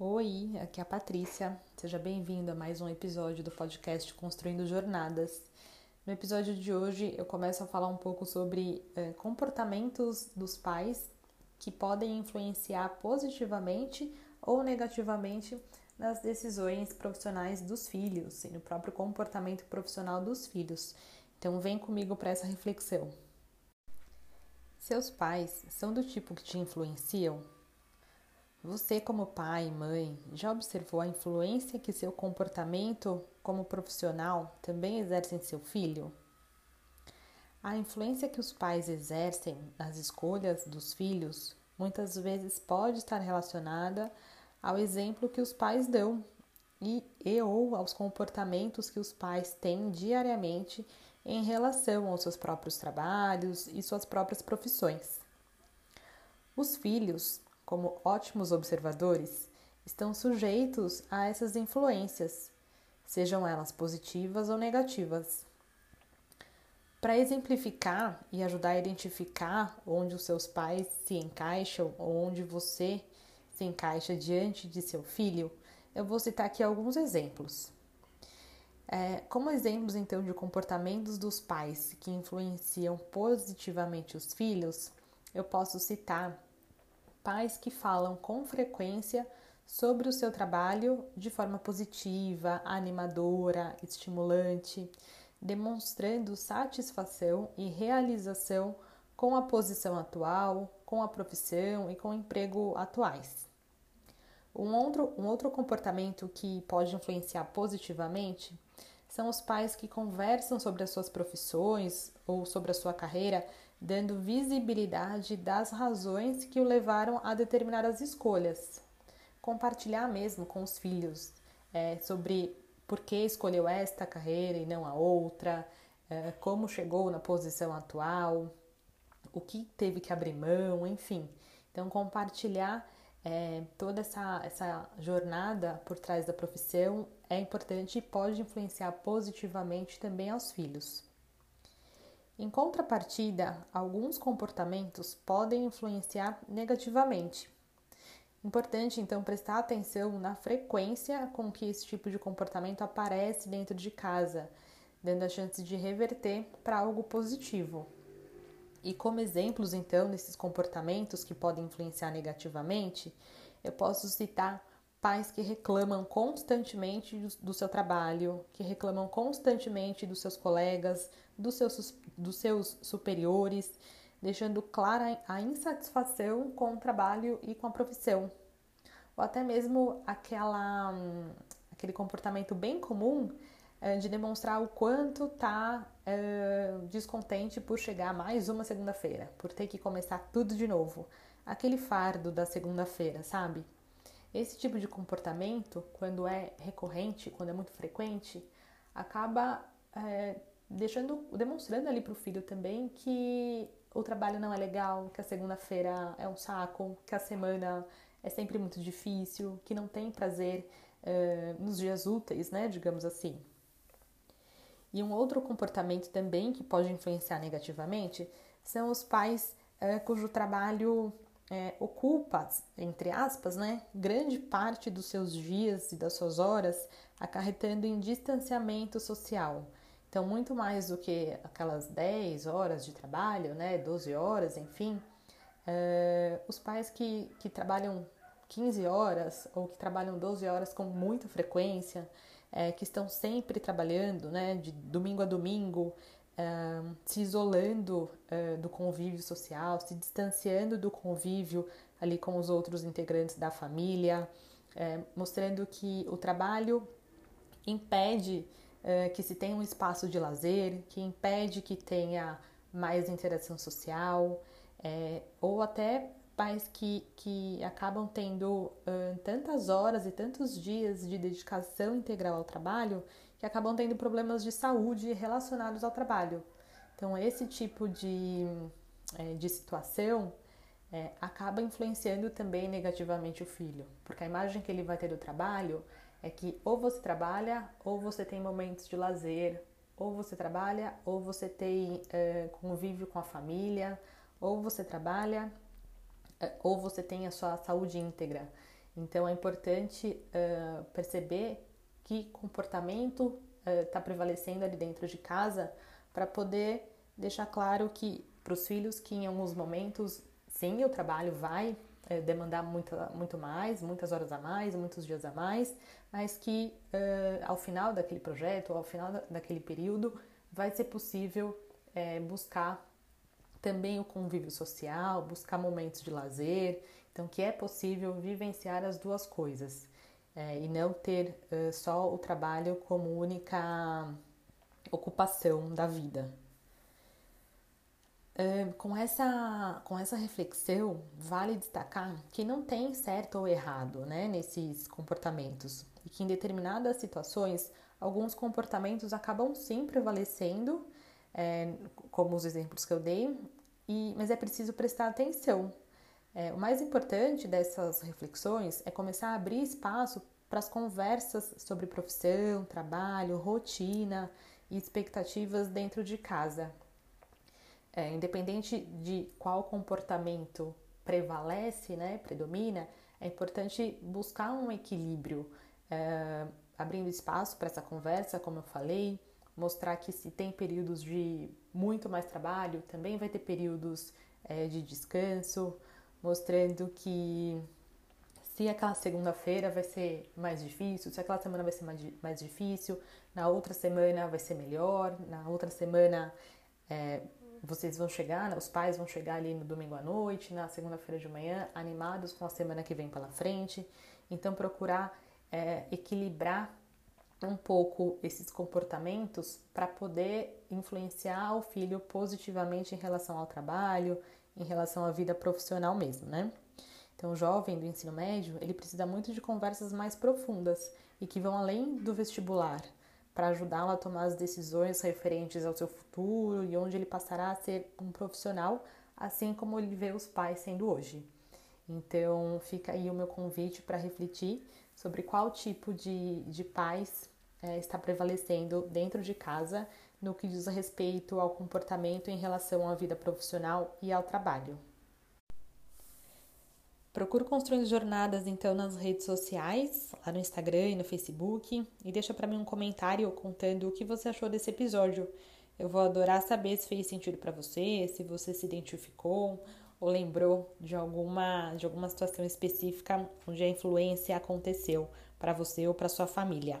Oi, aqui é a Patrícia. Seja bem-vindo a mais um episódio do podcast Construindo Jornadas. No episódio de hoje eu começo a falar um pouco sobre eh, comportamentos dos pais que podem influenciar positivamente ou negativamente nas decisões profissionais dos filhos e no próprio comportamento profissional dos filhos. Então vem comigo para essa reflexão. Seus pais são do tipo que te influenciam? Você, como pai e mãe, já observou a influência que seu comportamento como profissional também exerce em seu filho? A influência que os pais exercem nas escolhas dos filhos muitas vezes pode estar relacionada ao exemplo que os pais dão e, e ou aos comportamentos que os pais têm diariamente em relação aos seus próprios trabalhos e suas próprias profissões. Os filhos como ótimos observadores, estão sujeitos a essas influências, sejam elas positivas ou negativas. Para exemplificar e ajudar a identificar onde os seus pais se encaixam ou onde você se encaixa diante de seu filho, eu vou citar aqui alguns exemplos. É, como exemplos, então, de comportamentos dos pais que influenciam positivamente os filhos, eu posso citar pais que falam com frequência sobre o seu trabalho de forma positiva, animadora, estimulante, demonstrando satisfação e realização com a posição atual, com a profissão e com o emprego atuais. Um outro, um outro comportamento que pode influenciar positivamente são os pais que conversam sobre as suas profissões ou sobre a sua carreira dando visibilidade das razões que o levaram a determinadas escolhas. Compartilhar mesmo com os filhos é, sobre por que escolheu esta carreira e não a outra, é, como chegou na posição atual, o que teve que abrir mão, enfim. Então, compartilhar é, toda essa, essa jornada por trás da profissão é importante e pode influenciar positivamente também aos filhos. Em contrapartida, alguns comportamentos podem influenciar negativamente. Importante então prestar atenção na frequência com que esse tipo de comportamento aparece dentro de casa, dando a chance de reverter para algo positivo. E como exemplos então desses comportamentos que podem influenciar negativamente, eu posso citar pais que reclamam constantemente do, seu trabalho, que reclamam constantemente dos seus colegas, dos seus, dos seus superiores, deixando clara a insatisfação com o trabalho e com a profissão. Ou até mesmo aquela, aquele comportamento bem comum eh, de demonstrar o quanto é, eh, descontente por chegar mais uma segunda-feira, por ter que começar tudo de novo. Aquele fardo da segunda-feira, sabe? Esse tipo de comportamento, quando é recorrente, quando é muito frequente, acaba é, deixando, demonstrando ali para o filho também que o trabalho não é legal, que a segunda-feira é um saco, que a semana é sempre muito difícil, que não tem prazer é, nos dias úteis, né, digamos assim. E um outro comportamento também que pode influenciar negativamente são os pais é, cujo trabalho é, ocupa, entre aspas, né, grande parte dos seus dias e das suas horas acarretando em distanciamento social. Então, muito mais do que aquelas 10 horas de trabalho, né, 12 horas, enfim, é, os pais que, que trabalham 15 horas ou que trabalham 12 horas com muita frequência, é, que estão sempre trabalhando, né, de domingo a domingo, se isolando uh, do convívio social, se distanciando do convívio ali com os outros integrantes da família, uh, mostrando que o trabalho impede que se tenha um espaço de lazer, que impede que tenha mais interação social, ou até pais que, que acabam tendo tantas horas e tantos dias de dedicação integral ao trabalho que acabam tendo problemas de saúde relacionados ao trabalho. Então, esse tipo de, é, de situação é, acaba influenciando também negativamente o filho, porque a imagem que ele vai ter do trabalho é que ou você trabalha ou você tem momentos de lazer, ou você trabalha ou você tem é, convívio com a família, ou você trabalha é, ou você tem a sua saúde íntegra. Então é importante perceber que comportamento está uh, prevalecendo ali dentro de casa para poder deixar claro que para os filhos que em alguns momentos sim o trabalho vai uh, demandar muito, muito mais, muitas horas a mais, muitos dias a mais, mas que ao final daquele projeto, ao final daquele período, vai ser possível buscar também o convívio social, buscar momentos de lazer, então que é possível vivenciar as duas coisas é, e não ter uh, só o trabalho como única ocupação da vida. Uh, com, essa, com essa reflexão, vale destacar que não tem certo ou errado né, nesses comportamentos e que em determinadas situações alguns comportamentos acabam sim prevalecendo é, como os exemplos que eu dei, e, mas é preciso prestar atenção. É, o mais importante dessas reflexões é começar a abrir espaço para as conversas sobre profissão, trabalho, rotina e expectativas dentro de casa. É, independente de qual comportamento prevalece, né, predomina, é importante buscar um equilíbrio, é, abrindo espaço para essa conversa, como eu falei, mostrar que se tem períodos de muito mais trabalho, também vai ter períodos é, de descanso, mostrando que se aquela segunda-feira vai ser mais difícil, se aquela semana vai ser mais, difícil, na outra semana vai ser melhor, na outra semana é, vocês vão chegar, né, os pais vão chegar ali no domingo à noite, na segunda-feira de manhã, animados com a semana que vem pela frente. Então, procurar é, equilibrar um pouco esses comportamentos para poder influenciar o filho positivamente em relação ao trabalho, em relação à vida profissional mesmo, né? Então, o jovem do ensino médio, ele precisa muito de conversas mais profundas e que vão além do vestibular, para ajudá-lo a tomar as decisões referentes ao seu futuro e onde ele passará a ser um profissional, assim como ele vê os pais sendo hoje. Então, fica aí o meu convite para refletir sobre qual tipo de, de pais é, está prevalecendo dentro de casa no que diz respeito ao comportamento em relação à vida profissional e ao trabalho. Procure construir jornadas então nas redes sociais, lá no Instagram e no Facebook, e deixa para mim um comentário contando o que você achou desse episódio. Eu vou adorar saber se fez sentido para você, se você se identificou ou lembrou de alguma de alguma situação específica onde a influência aconteceu para você ou para sua família.